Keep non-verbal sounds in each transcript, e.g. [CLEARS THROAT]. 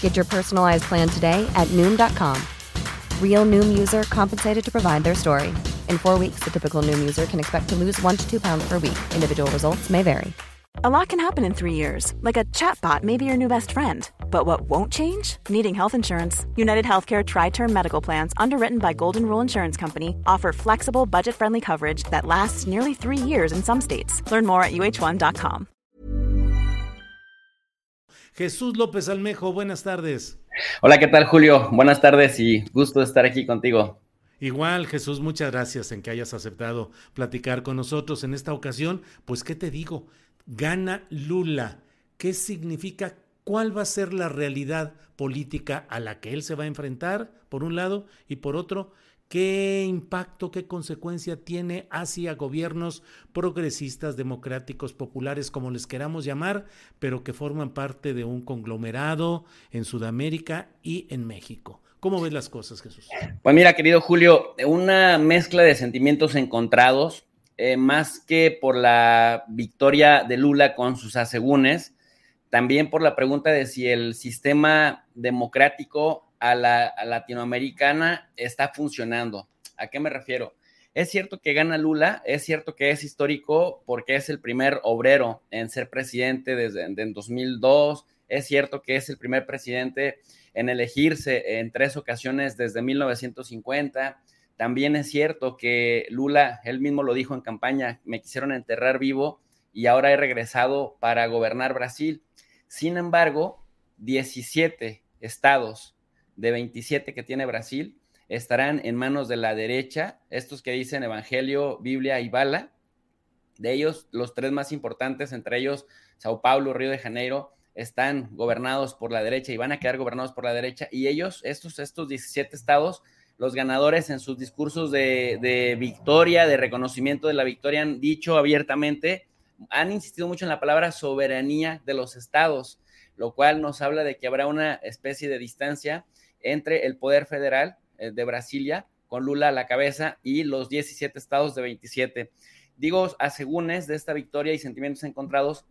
Get your personalized plan today at Noom.com. Real Noom user compensated to provide their story. In four weeks, the typical Noom user can expect to lose one to two pounds per week. Individual results may vary. A lot can happen in three years, like a chatbot may be your new best friend. But what won't change? Needing health insurance. United Healthcare Tri Term Medical Plans, underwritten by Golden Rule Insurance Company, offer flexible, budget friendly coverage that lasts nearly three years in some states. Learn more at uh1.com. Jesús López Almejo, buenas tardes. Hola, ¿qué tal, Julio? Buenas tardes y gusto de estar aquí contigo. Igual, Jesús, muchas gracias en que hayas aceptado platicar con nosotros en esta ocasión. Pues, ¿qué te digo? Gana Lula. ¿Qué significa? ¿Cuál va a ser la realidad política a la que él se va a enfrentar, por un lado, y por otro, qué impacto, qué consecuencia tiene hacia gobiernos progresistas, democráticos, populares, como les queramos llamar, pero que forman parte de un conglomerado en Sudamérica y en México. ¿Cómo ves las cosas, Jesús? Pues mira, querido Julio, una mezcla de sentimientos encontrados, eh, más que por la victoria de Lula con sus asegúnes, también por la pregunta de si el sistema democrático a la latinoamericana está funcionando. ¿A qué me refiero? Es cierto que gana Lula, es cierto que es histórico porque es el primer obrero en ser presidente desde en 2002, es cierto que es el primer presidente en elegirse en tres ocasiones desde 1950. También es cierto que Lula, él mismo lo dijo en campaña, me quisieron enterrar vivo y ahora he regresado para gobernar Brasil. Sin embargo, 17 estados de 27 que tiene Brasil estarán en manos de la derecha, estos que dicen Evangelio, Biblia y Bala. De ellos, los tres más importantes, entre ellos Sao Paulo, Río de Janeiro, están gobernados por la derecha y van a quedar gobernados por la derecha. Y ellos, estos, estos 17 estados, los ganadores en sus discursos de, de victoria, de reconocimiento de la victoria, han dicho abiertamente, han insistido mucho en la palabra soberanía de los estados, lo cual nos habla de que habrá una especie de distancia entre el poder federal eh, de Brasilia, con Lula a la cabeza, y los 17 estados de 27. Digo asegúnes de esta victoria y sentimientos encontrados,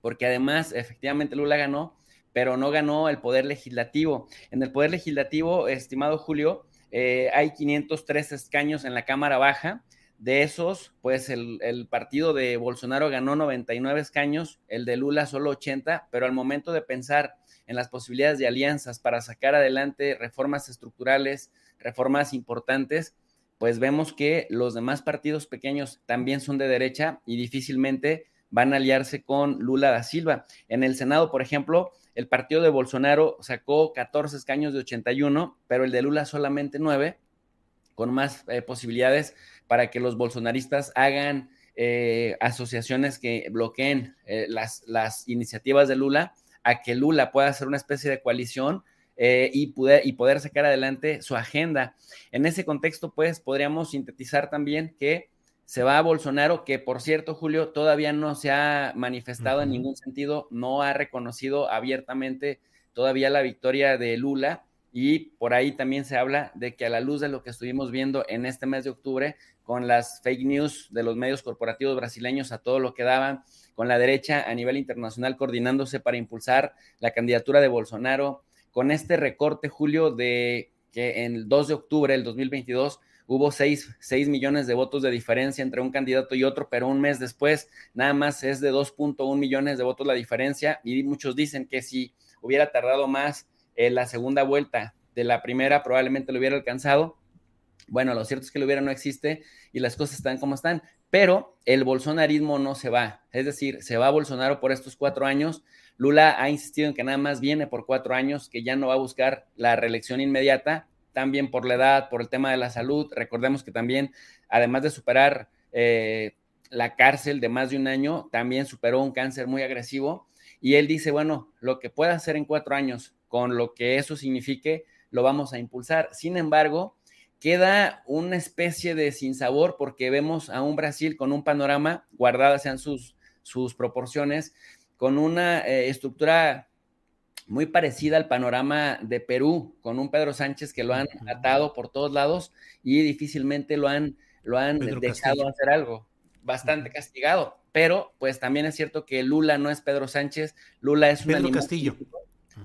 porque además, efectivamente, Lula ganó, pero no ganó el poder legislativo. En el poder legislativo, estimado Julio, eh, hay 503 escaños en la Cámara Baja. De esos, pues el, el, partido de Bolsonaro ganó 99 escaños, el de Lula solo 80, pero al momento de pensar en las posibilidades de alianzas para sacar adelante reformas estructurales, reformas importantes, pues vemos que los demás partidos pequeños también son de derecha y difícilmente van a aliarse con Lula da Silva. En el Senado, por ejemplo, el partido de Bolsonaro sacó 14 escaños de 81, pero el de Lula solamente 9, con más eh, posibilidades para que los bolsonaristas hagan eh, asociaciones que bloqueen eh, las, las iniciativas de Lula a que Lula pueda hacer una especie de coalición eh, y, poder, y poder sacar adelante su agenda. En ese contexto, pues, podríamos sintetizar también que se va a Bolsonaro, que por cierto, Julio, todavía no se ha manifestado en ningún sentido, no ha reconocido abiertamente todavía la victoria de Lula. Y por ahí también se habla de que a la luz de lo que estuvimos viendo en este mes de octubre, con las fake news de los medios corporativos brasileños a todo lo que daban, con la derecha a nivel internacional coordinándose para impulsar la candidatura de Bolsonaro, con este recorte, Julio, de que en el 2 de octubre del 2022 hubo 6, millones de votos de diferencia entre un candidato y otro, pero un mes después nada más es de 2.1 millones de votos la diferencia y muchos dicen que si hubiera tardado más en la segunda vuelta de la primera probablemente lo hubiera alcanzado. Bueno, lo cierto es que lo hubiera no existe y las cosas están como están, pero el bolsonarismo no se va, es decir, se va Bolsonaro por estos cuatro años. Lula ha insistido en que nada más viene por cuatro años, que ya no va a buscar la reelección inmediata, también por la edad, por el tema de la salud. Recordemos que también, además de superar eh, la cárcel de más de un año, también superó un cáncer muy agresivo. Y él dice, bueno, lo que pueda hacer en cuatro años, con lo que eso signifique, lo vamos a impulsar. Sin embargo, queda una especie de sinsabor porque vemos a un Brasil con un panorama, guardadas sean sus, sus proporciones, con una eh, estructura muy parecida al panorama de Perú, con un Pedro Sánchez que lo han atado por todos lados y difícilmente lo han, lo han dejado hacer algo, bastante castigado. Pero pues también es cierto que Lula no es Pedro Sánchez, Lula es un Pedro Castillo.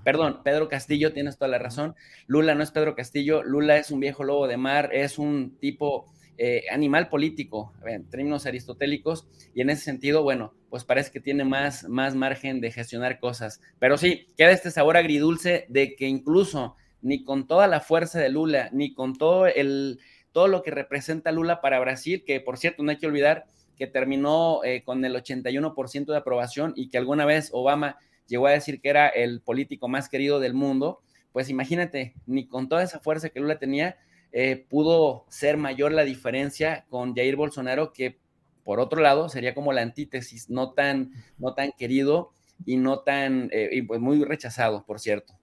Perdón, Pedro Castillo, tienes toda la razón. Lula no es Pedro Castillo, Lula es un viejo lobo de mar, es un tipo eh, animal político, en términos aristotélicos, y en ese sentido, bueno, pues parece que tiene más, más margen de gestionar cosas. Pero sí, queda este sabor agridulce de que incluso ni con toda la fuerza de Lula, ni con todo, el, todo lo que representa Lula para Brasil, que por cierto no hay que olvidar que terminó eh, con el 81% de aprobación y que alguna vez Obama llegó a decir que era el político más querido del mundo, pues imagínate, ni con toda esa fuerza que Lula tenía, eh, pudo ser mayor la diferencia con Jair Bolsonaro, que por otro lado sería como la antítesis, no tan, no tan querido y no tan, eh, pues muy rechazado, por cierto.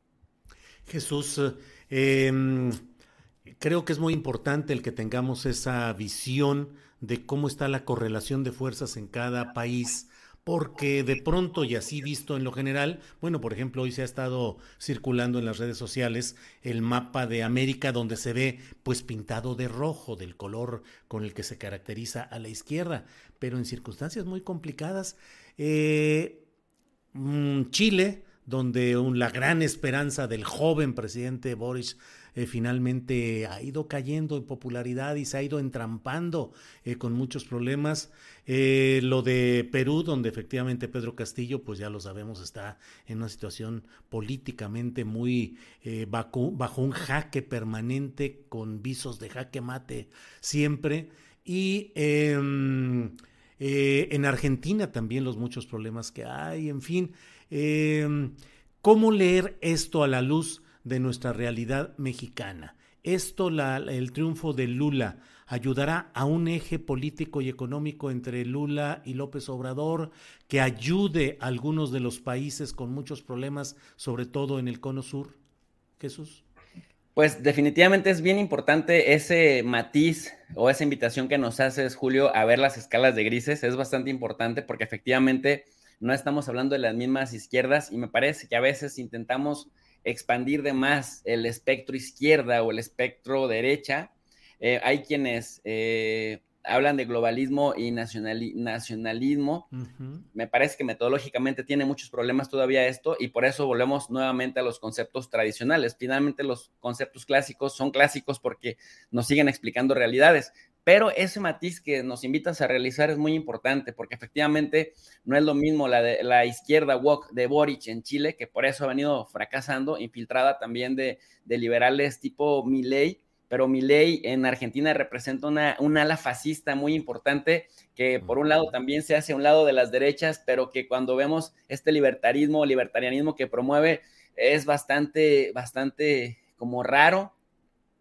Jesús, em, creo que es muy importante el que tengamos esa visión de cómo está la correlación de fuerzas en cada país porque de pronto y así visto en lo general, bueno, por ejemplo, hoy se ha estado circulando en las redes sociales el mapa de América donde se ve pues pintado de rojo, del color con el que se caracteriza a la izquierda, pero en circunstancias muy complicadas. Eh, mm, Chile, donde la gran esperanza del joven presidente Boris eh, finalmente ha ido cayendo en popularidad y se ha ido entrampando eh, con muchos problemas. Eh, lo de Perú, donde efectivamente Pedro Castillo, pues ya lo sabemos, está en una situación políticamente muy bajo, bajo un jaque permanente con visos de jaque mate siempre. Y em, en Argentina también los muchos problemas que hay, en fin. Em, ¿Cómo leer esto a la luz de nuestra realidad mexicana. Esto, el triunfo de Lula, ayudará a un eje político y económico entre Lula y López Obrador que ayude a algunos de los países con muchos problemas, sobre todo en el cono sur. Jesús. Pues definitivamente es bien importante ese matiz o esa invitación que nos haces, Julio, a ver las escalas de grises. Es bastante importante porque efectivamente no estamos hablando de las mismas izquierdas y me parece que a veces intentamos expandir de más el espectro izquierda o el espectro derecha. Eh, hay quienes eh, hablan de globalismo y nacionalismo. Me parece que metodológicamente tiene muchos problemas todavía esto y por eso volvemos nuevamente a los conceptos tradicionales. Finalmente los conceptos clásicos son clásicos porque nos siguen explicando realidades, pero ese matiz que nos invitas a realizar es muy importante porque efectivamente no es lo mismo la, de, la izquierda walk de Boric en Chile, que por eso ha venido fracasando, infiltrada también de, liberales tipo Milei, pero Milei en Argentina representa una, un ala fascista muy importante que por un lado también se hace a un lado de las derechas, pero que cuando vemos este libertarismo, libertarianismo que promueve es bastante, bastante como raro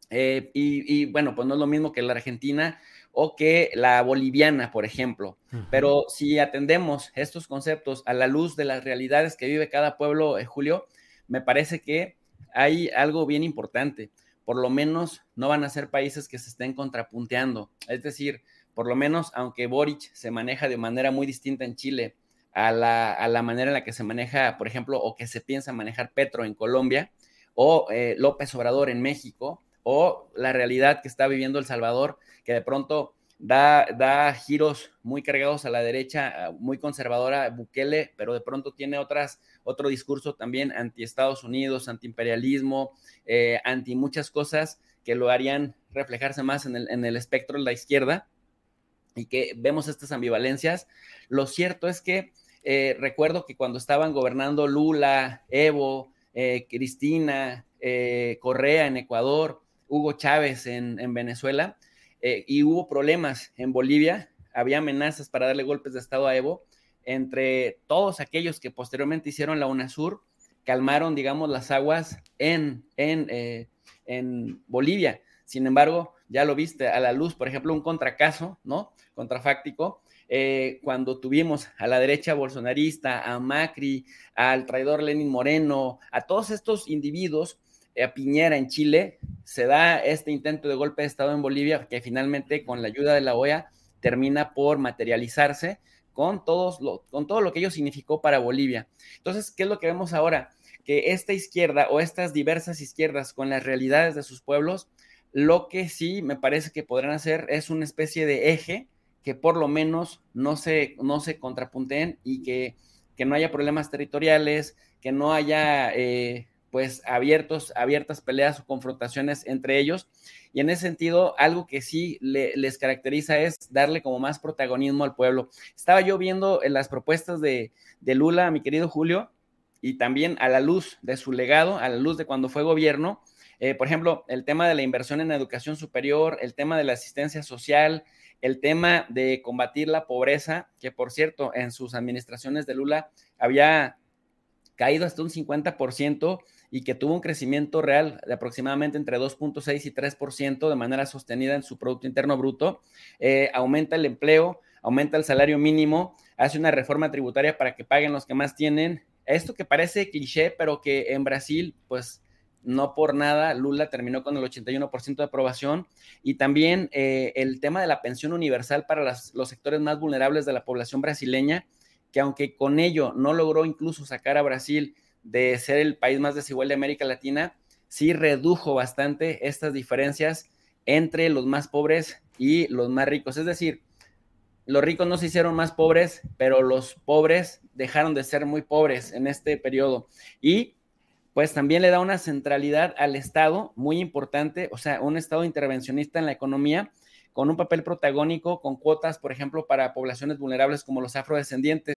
eh, y, bueno, pues no es lo mismo que la argentina o que la boliviana, por ejemplo. Pero si atendemos estos conceptos a la luz de las realidades que vive cada pueblo, eh, Julio, me parece que hay algo bien importante. Por lo menos no van a ser países que se estén contrapunteando. Es decir, por lo menos, aunque Boric se maneja de manera muy distinta en Chile a la, manera en la que se maneja, por ejemplo, o que se piensa manejar Petro en Colombia, o eh, López Obrador en México, o la realidad que está viviendo El Salvador, que de pronto da, da giros muy cargados a la derecha, muy conservadora, Bukele, pero de pronto tiene otras, otro discurso también anti Estados Unidos, anti imperialismo, eh, anti muchas cosas que lo harían reflejarse más en el, en el espectro de la izquierda y que vemos estas ambivalencias. Lo cierto es que eh, recuerdo que cuando estaban gobernando Lula, Evo, eh, Cristina, Correa en Ecuador, Hugo Chávez en, Venezuela eh, y hubo problemas en Bolivia, había amenazas para darle golpes de Estado a Evo, entre todos aquellos que posteriormente hicieron la UNASUR, calmaron, digamos, las aguas en, en, eh, en Bolivia. Sin embargo, ya lo viste a la luz, por ejemplo, un contracaso, ¿no? Contrafáctico, eh, cuando tuvimos a la derecha bolsonarista, a Macri, al traidor Lenin Moreno, a todos estos individuos, a Piñera en Chile, se da este intento de golpe de Estado en Bolivia, que finalmente con la ayuda de la OEA termina por materializarse con, todos lo, con todo lo que ello significó para Bolivia. Entonces, ¿qué es lo que vemos ahora? Que esta izquierda o estas diversas izquierdas con las realidades de sus pueblos, lo que sí me parece que podrán hacer es una especie de eje que por lo menos no se, no se contrapunten y que, que no haya problemas territoriales, que no haya eh, pues abiertos, abiertas peleas o confrontaciones entre ellos. Y en ese sentido, algo que sí les caracteriza es darle como más protagonismo al pueblo. Estaba yo viendo en las propuestas de, de Lula, mi querido Julio, y también a la luz de su legado, a la luz de cuando fue gobierno, eh, por ejemplo, el tema de la inversión en educación superior, el tema de la asistencia social, el tema de combatir la pobreza, que por cierto, en sus administraciones de Lula había caído hasta un 50% y que tuvo un crecimiento real de aproximadamente entre 2.6 y 3% de manera sostenida en su Producto Interno Bruto, eh, aumenta el empleo, aumenta el salario mínimo, hace una reforma tributaria para que paguen los que más tienen. Esto que parece cliché, pero que en Brasil, pues no por nada, Lula terminó con el 81% de aprobación y también eh, el tema de la pensión universal para los sectores más vulnerables de la población brasileña, que aunque con ello no logró incluso sacar a Brasil de ser el país más desigual de América Latina, sí redujo bastante estas diferencias entre los más pobres y los más ricos. Es decir, los ricos no se hicieron más pobres, pero los pobres dejaron de ser muy pobres en este periodo. Y pues también le da una centralidad al Estado muy importante, o sea, un Estado intervencionista en la economía con un papel protagónico, con cuotas, por ejemplo, para poblaciones vulnerables como los afrodescendientes.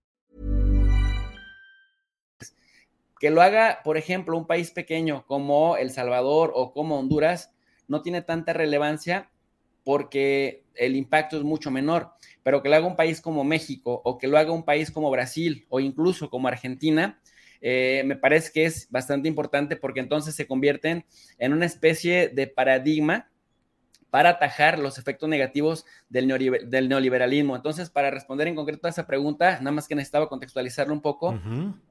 Que lo haga, por ejemplo, un país pequeño como El Salvador o como Honduras no tiene tanta relevancia porque el impacto es mucho menor, pero que lo haga un país como México o que lo haga un país como Brasil o incluso como Argentina, eh, me parece que es bastante importante porque entonces se convierten en una especie de paradigma para atajar los efectos negativos del, neoliberalismo. Entonces, para responder en concreto a esa pregunta, nada más que necesitaba contextualizarlo un poco,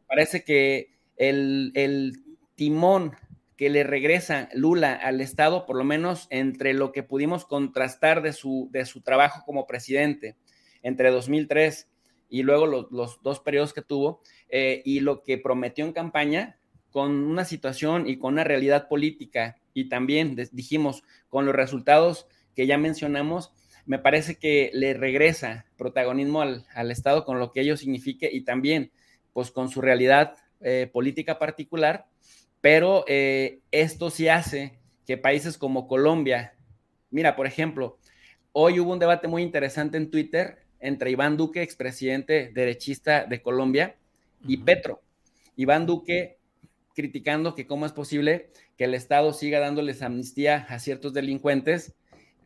parece que el, el timón que le regresa Lula al Estado, por lo menos entre lo que pudimos contrastar de su, de su trabajo como presidente entre 2003 y luego los, dos periodos que tuvo, eh, y lo que prometió en campaña con una situación y con una realidad política, y también dijimos con los resultados que ya mencionamos, me parece que le regresa protagonismo al, Estado con lo que ello signifique y también pues con su realidad eh, política particular pero eh, esto sí hace que países como Colombia, mira, por ejemplo, hoy hubo un debate muy interesante en Twitter entre Iván Duque, expresidente derechista de Colombia, y Petro. Iván Duque criticando que cómo es posible que el Estado siga dándoles amnistía a ciertos delincuentes,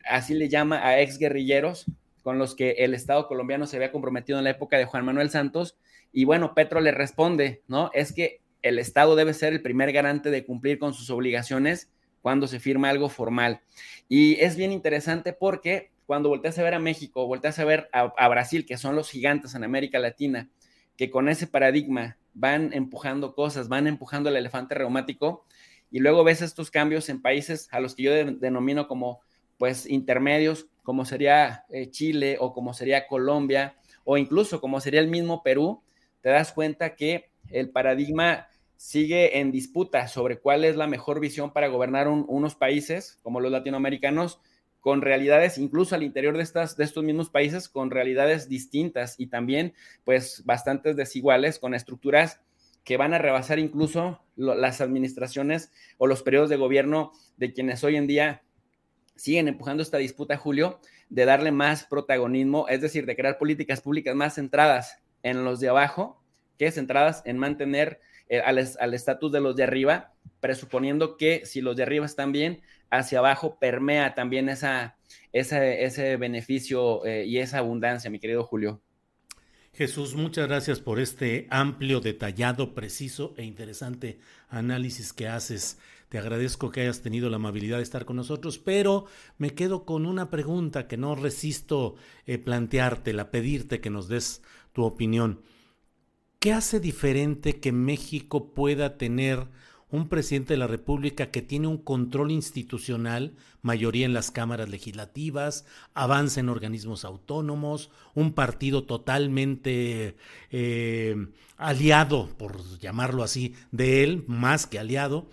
así le llama a exguerrilleros con los que el Estado colombiano se había comprometido en la época de Juan Manuel Santos. Y bueno, Petro le responde, ¿no? Es que el Estado debe ser el primer garante de cumplir con sus obligaciones cuando se firma algo formal. Y es bien interesante porque cuando volteas a ver a México, volteas a ver a, Brasil, que son los gigantes en América Latina, que con ese paradigma van empujando cosas, van empujando el elefante reumático, y luego ves estos cambios en países a los que yo denomino como pues intermedios, como sería eh, Chile o como sería Colombia o incluso como sería el mismo Perú, te das cuenta que el paradigma sigue en disputa sobre cuál es la mejor visión para gobernar unos países como los latinoamericanos con realidades, incluso al interior de, estos mismos países, con realidades distintas y también, pues, bastante desiguales, con estructuras que van a rebasar incluso las administraciones o los periodos de gobierno de quienes hoy en día siguen empujando esta disputa, Julio, de darle más protagonismo, es decir, de crear políticas públicas más centradas en los de abajo que centradas en mantener eh, al estatus de los de arriba, presuponiendo que si los de arriba están bien, hacia abajo permea también esa, ese beneficio eh, y esa abundancia, mi querido Julio. Jesús, muchas gracias por este amplio, detallado, preciso e interesante análisis que haces. Te agradezco que hayas tenido la amabilidad de estar con nosotros, pero me quedo con una pregunta que no resisto eh, planteártela, pedirte que nos des tu opinión. ¿Qué hace diferente que México pueda tener un presidente de la República que tiene un control institucional, mayoría en las cámaras legislativas, avance en organismos autónomos, un partido totalmente eh, aliado, por llamarlo así, de él, más que aliado.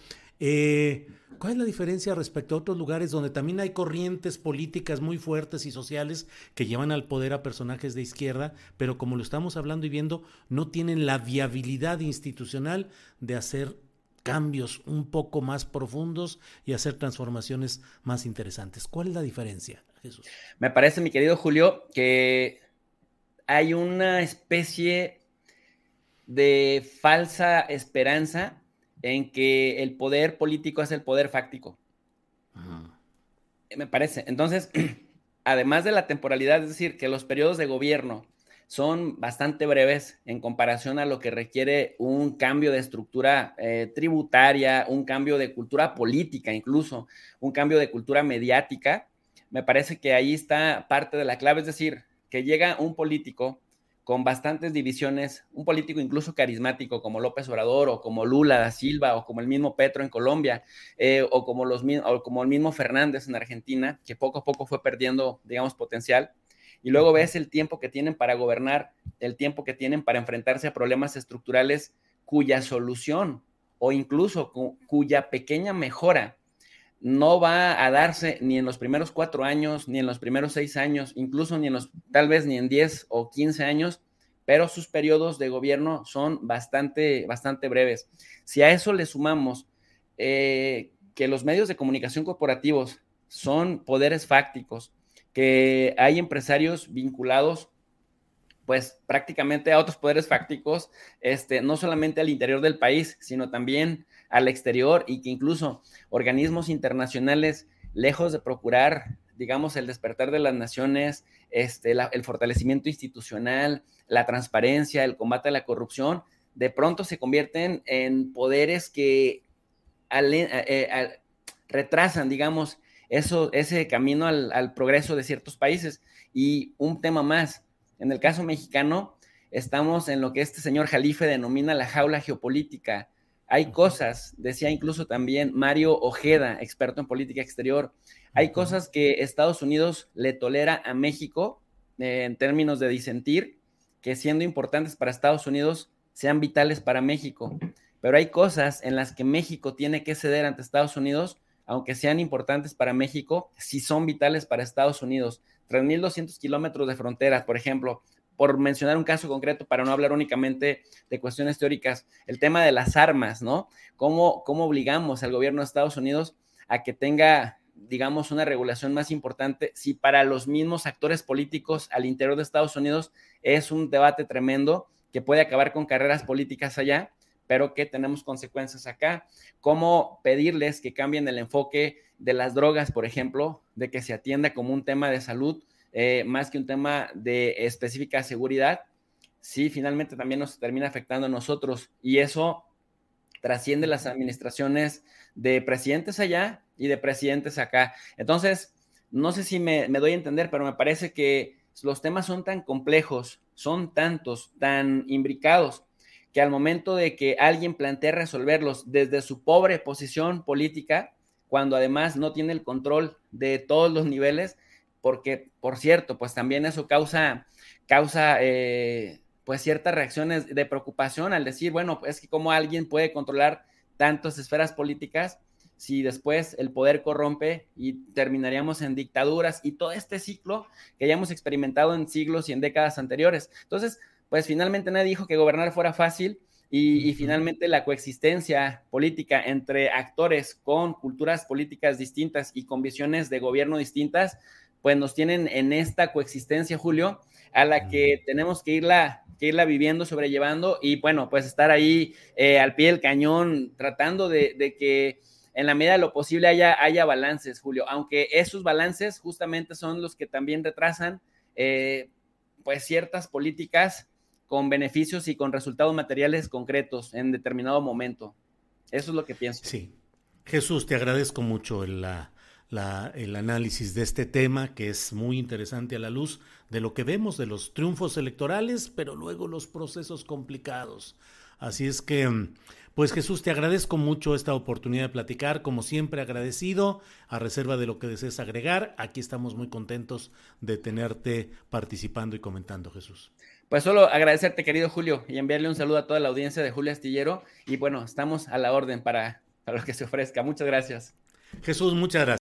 Eh, ¿Cuál es la diferencia respecto a otros lugares donde también hay corrientes políticas muy fuertes y sociales que llevan al poder a personajes de izquierda, pero como lo estamos hablando y viendo, no tienen la viabilidad institucional de hacer cambios un poco más profundos y hacer transformaciones más interesantes. ¿Cuál es la diferencia, Jesús? Me parece, mi querido Julio, que hay una especie de falsa esperanza en que el poder político es el poder fáctico. Me parece. Entonces, [CLEARS THROAT] además de la temporalidad, es decir, que los periodos de gobierno son bastante breves en comparación a lo que requiere un cambio de estructura eh, tributaria, un cambio de cultura política incluso, un cambio de cultura mediática. Me parece que ahí está parte de la clave, es decir, que llega un político con bastantes divisiones, un político incluso carismático como López Obrador o como Lula da Silva o como el mismo Petro en Colombia eh, o, como los, o como el mismo Fernández en Argentina, que poco a poco fue perdiendo, digamos, potencial. Y luego ves el tiempo que tienen para gobernar, el tiempo que tienen para enfrentarse a problemas estructurales cuya solución o incluso cuya pequeña mejora no va a darse ni en los primeros cuatro años, ni en los primeros seis años, incluso ni en los, tal vez ni en diez o quince años, pero sus periodos de gobierno son bastante, bastante breves. Si a eso le sumamos eh, que los medios de comunicación corporativos son poderes fácticos, que hay empresarios vinculados pues prácticamente a otros poderes fácticos, este, no solamente al interior del país, sino también al exterior y que incluso organismos internacionales, lejos de procurar, digamos, el despertar de las naciones, este, el fortalecimiento institucional, la transparencia, el combate a la corrupción, de pronto se convierten en poderes que eh, eh, retrasan, digamos, eso, ese camino al, progreso de ciertos países. Y un tema más, en el caso mexicano, estamos en lo que este señor Jalife denomina la jaula geopolítica. Hay cosas, decía incluso también Mario Ojeda, experto en política exterior, hay cosas que Estados Unidos le tolera a México eh, en términos de disentir, que siendo importantes para Estados Unidos sean vitales para México. Pero hay cosas en las que México tiene que ceder ante Estados Unidos aunque sean importantes para México, sí son vitales para Estados Unidos. 3.200 kilómetros de fronteras, por ejemplo, por mencionar un caso concreto, para no hablar únicamente de cuestiones teóricas, el tema de las armas, ¿no? ¿Cómo, cómo obligamos al gobierno de Estados Unidos a que tenga, digamos, una regulación más importante si para los mismos actores políticos al interior de Estados Unidos es un debate tremendo que puede acabar con carreras políticas allá? pero que tenemos consecuencias acá. ¿Cómo pedirles que cambien el enfoque de las drogas, por ejemplo, de que se atienda como un tema de salud eh, más que un tema de específica seguridad? Sí, finalmente también nos termina afectando a nosotros y eso trasciende las administraciones de presidentes allá y de presidentes acá. Entonces, no sé si me, me doy a entender, pero me parece que los temas son tan complejos, son tantos, tan imbricados, que al momento de que alguien plantea resolverlos desde su pobre posición política, cuando además no tiene el control de todos los niveles, porque, por cierto, pues también eso causa, causa eh, pues ciertas reacciones de preocupación al decir, bueno, es que cómo alguien puede controlar tantas esferas políticas si después el poder corrompe y terminaríamos en dictaduras y todo este ciclo que ya hemos experimentado en siglos y en décadas anteriores. Entonces, pues finalmente nadie dijo que gobernar fuera fácil y, finalmente la coexistencia política entre actores con culturas políticas distintas y con visiones de gobierno distintas, pues nos tienen en esta coexistencia, Julio, a la que tenemos que irla, que irla viviendo, sobrellevando y bueno, pues estar ahí eh, al pie del cañón tratando de, que en la medida de lo posible haya, haya balances, Julio, aunque esos balances justamente son los que también retrasan eh, pues ciertas políticas con beneficios y con resultados materiales concretos en determinado momento. Eso es lo que pienso. Sí. Jesús, te agradezco mucho el, el análisis de este tema, que es muy interesante a la luz de lo que vemos de los triunfos electorales, pero luego los procesos complicados. Así es que, pues Jesús, te agradezco mucho esta oportunidad de platicar, como siempre agradecido, a reserva de lo que desees agregar. Aquí estamos muy contentos de tenerte participando y comentando, Jesús. Pues solo agradecerte, querido Julio, y enviarle un saludo a toda la audiencia de Julio Astillero. Y bueno, estamos a la orden para, para lo que se ofrezca. Muchas gracias. Jesús, muchas gracias.